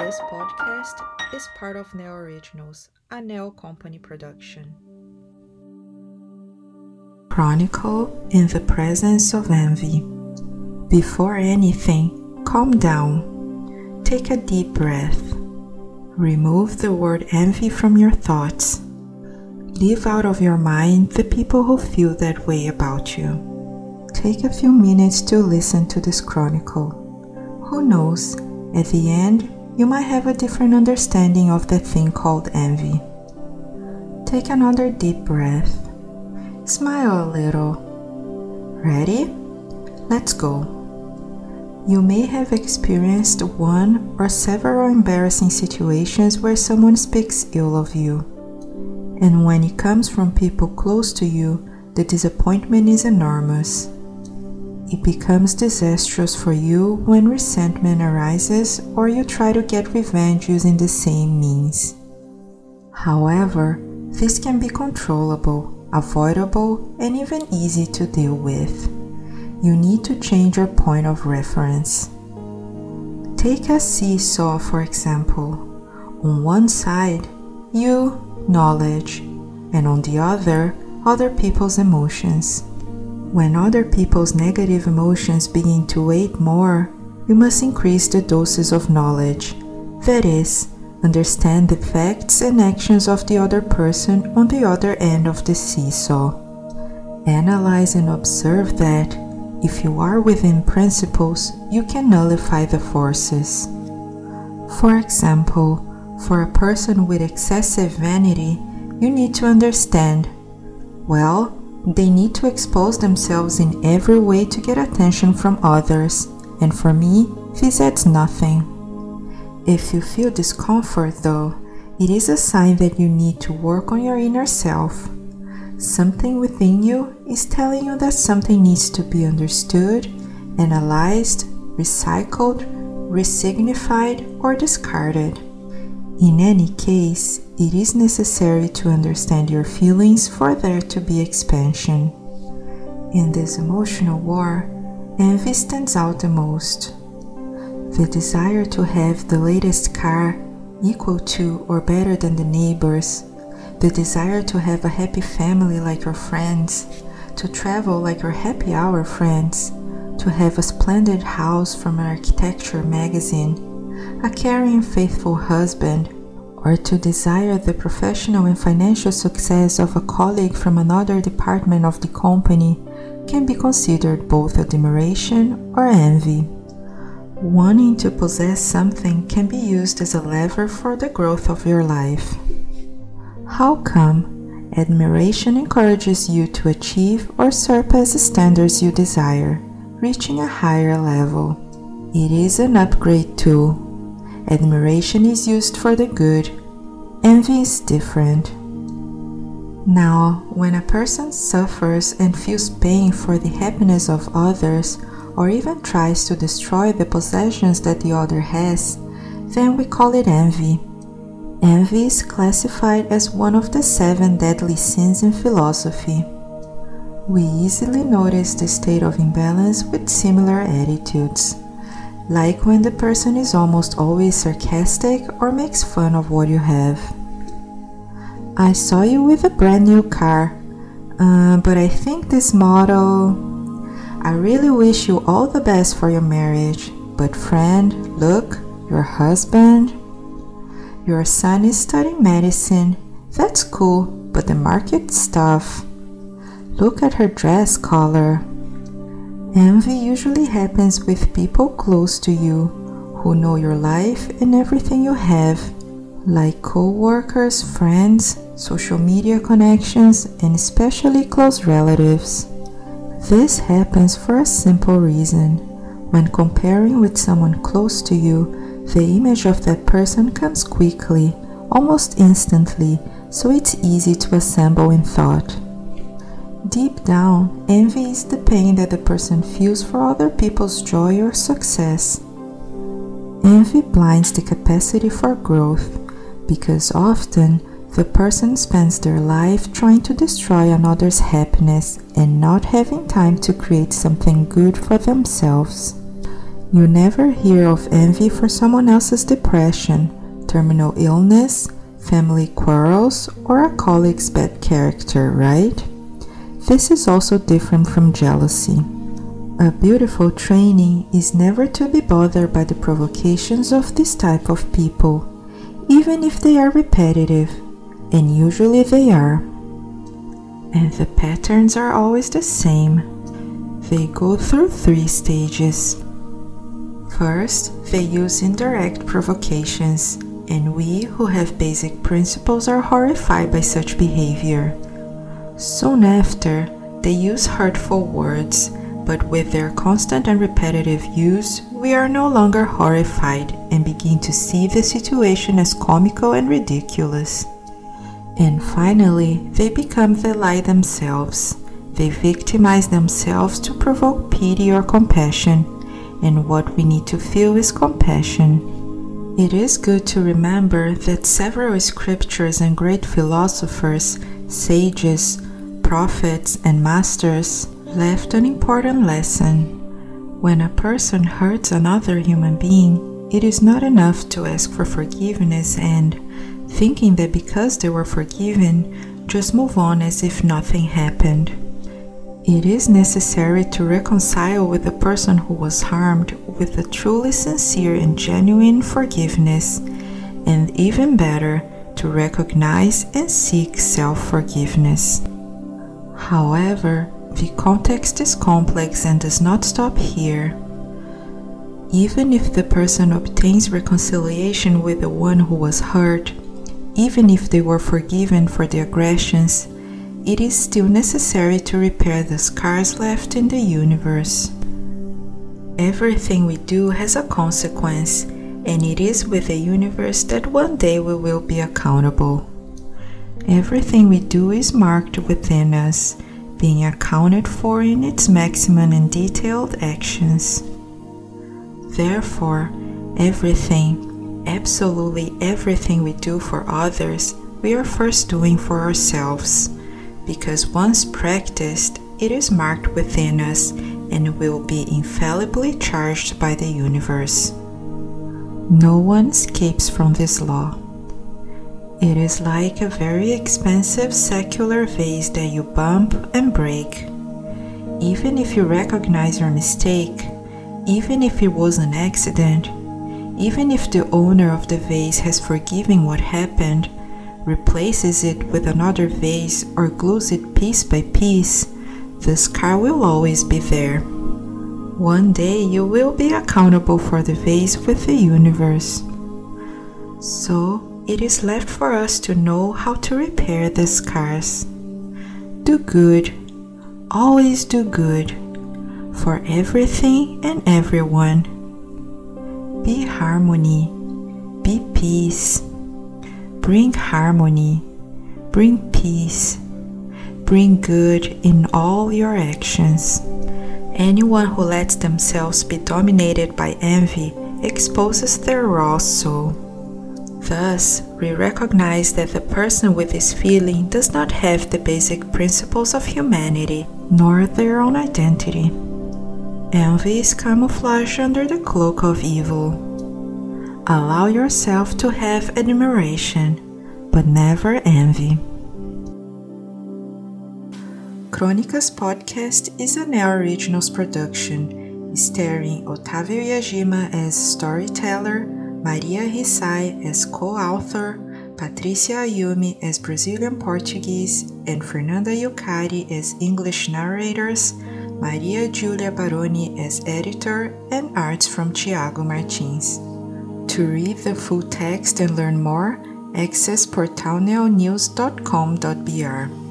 This podcast is part of Neo Originals, a Neo Company production. Chronicle in the presence of envy. Before anything, calm down. Take a deep breath. Remove the word envy from your thoughts. Leave out of your mind the people who feel that way about you. Take a few minutes to listen to this chronicle. Who knows, at the end, you might have a different understanding of the thing called envy. Take another deep breath. Smile a little. Ready? Let's go. You may have experienced one or several embarrassing situations where someone speaks ill of you. And when it comes from people close to you, the disappointment is enormous. It becomes disastrous for you when resentment arises or you try to get revenge using the same means. However, this can be controllable, avoidable, and even easy to deal with. You need to change your point of reference. Take a seesaw, for example. On one side, you, knowledge, and on the other, other people's emotions. When other people's negative emotions begin to weigh more, you must increase the doses of knowledge. That is, understand the facts and actions of the other person on the other end of the seesaw. Analyze and observe that, if you are within principles, you can nullify the forces. For example, for a person with excessive vanity, you need to understand well, they need to expose themselves in every way to get attention from others, and for me, this adds nothing. If you feel discomfort, though, it is a sign that you need to work on your inner self. Something within you is telling you that something needs to be understood, analyzed, recycled, resignified, or discarded. In any case, it is necessary to understand your feelings for there to be expansion. In this emotional war, envy stands out the most. The desire to have the latest car equal to or better than the neighbors, the desire to have a happy family like your friends, to travel like your happy hour friends, to have a splendid house from an architecture magazine, a caring, faithful husband, or to desire the professional and financial success of a colleague from another department of the company can be considered both admiration or envy. Wanting to possess something can be used as a lever for the growth of your life. How come admiration encourages you to achieve or surpass the standards you desire, reaching a higher level? It is an upgrade tool Admiration is used for the good, envy is different. Now, when a person suffers and feels pain for the happiness of others, or even tries to destroy the possessions that the other has, then we call it envy. Envy is classified as one of the seven deadly sins in philosophy. We easily notice the state of imbalance with similar attitudes like when the person is almost always sarcastic or makes fun of what you have. I saw you with a brand new car, uh, but I think this model. I really wish you all the best for your marriage, but friend, look, your husband. Your son is studying medicine. That's cool, but the market's tough. Look at her dress color. Envy usually happens with people close to you who know your life and everything you have, like co workers, friends, social media connections, and especially close relatives. This happens for a simple reason. When comparing with someone close to you, the image of that person comes quickly, almost instantly, so it's easy to assemble in thought. Deep down, envy is the pain that the person feels for other people's joy or success. Envy blinds the capacity for growth because often the person spends their life trying to destroy another's happiness and not having time to create something good for themselves. You never hear of envy for someone else's depression, terminal illness, family quarrels, or a colleague's bad character, right? This is also different from jealousy. A beautiful training is never to be bothered by the provocations of this type of people, even if they are repetitive, and usually they are. And the patterns are always the same. They go through three stages. First, they use indirect provocations, and we who have basic principles are horrified by such behavior. Soon after, they use hurtful words but with their constant and repetitive use, we are no longer horrified and begin to see the situation as comical and ridiculous. And finally, they become the lie themselves. They victimize themselves to provoke pity or compassion, and what we need to feel is compassion. It is good to remember that several scriptures and great philosophers, sages, prophets, and masters left an important lesson. When a person hurts another human being, it is not enough to ask for forgiveness and, thinking that because they were forgiven, just move on as if nothing happened. It is necessary to reconcile with the person who was harmed with a truly sincere and genuine forgiveness, and even better, to recognize and seek self forgiveness. However, the context is complex and does not stop here. Even if the person obtains reconciliation with the one who was hurt, even if they were forgiven for the aggressions, it is still necessary to repair the scars left in the universe. Everything we do has a consequence, and it is with the universe that one day we will be accountable. Everything we do is marked within us being accounted for in its maximum and detailed actions. Therefore, everything, absolutely everything we do for others, we are first doing for ourselves, because once practiced, it is marked within us and will be infallibly charged by the universe. No one escapes from this law. It is like a very expensive secular vase that you bump and break. Even if you recognize your mistake, even if it was an accident, even if the owner of the vase has forgiven what happened, replaces it with another vase, or glues it piece by piece, the scar will always be there. One day you will be accountable for the vase with the universe. So, it is left for us to know how to repair the scars. Do good, always do good, for everything and everyone. Be harmony, be peace. Bring harmony, bring peace, bring good in all your actions. Anyone who lets themselves be dominated by envy exposes their raw soul. Thus, we recognize that the person with this feeling does not have the basic principles of humanity, nor their own identity. Envy is camouflage under the cloak of evil. Allow yourself to have admiration, but never envy. Crônicas Podcast is an Neo Originals production, starring Otávio Yagima as storyteller Maria Hisae as co-author, Patricia Ayumi as Brazilian Portuguese, and Fernanda Yukari as English narrators, Maria Giulia Baroni as editor, and arts from Thiago Martins. To read the full text and learn more, access portalneonews.com.br.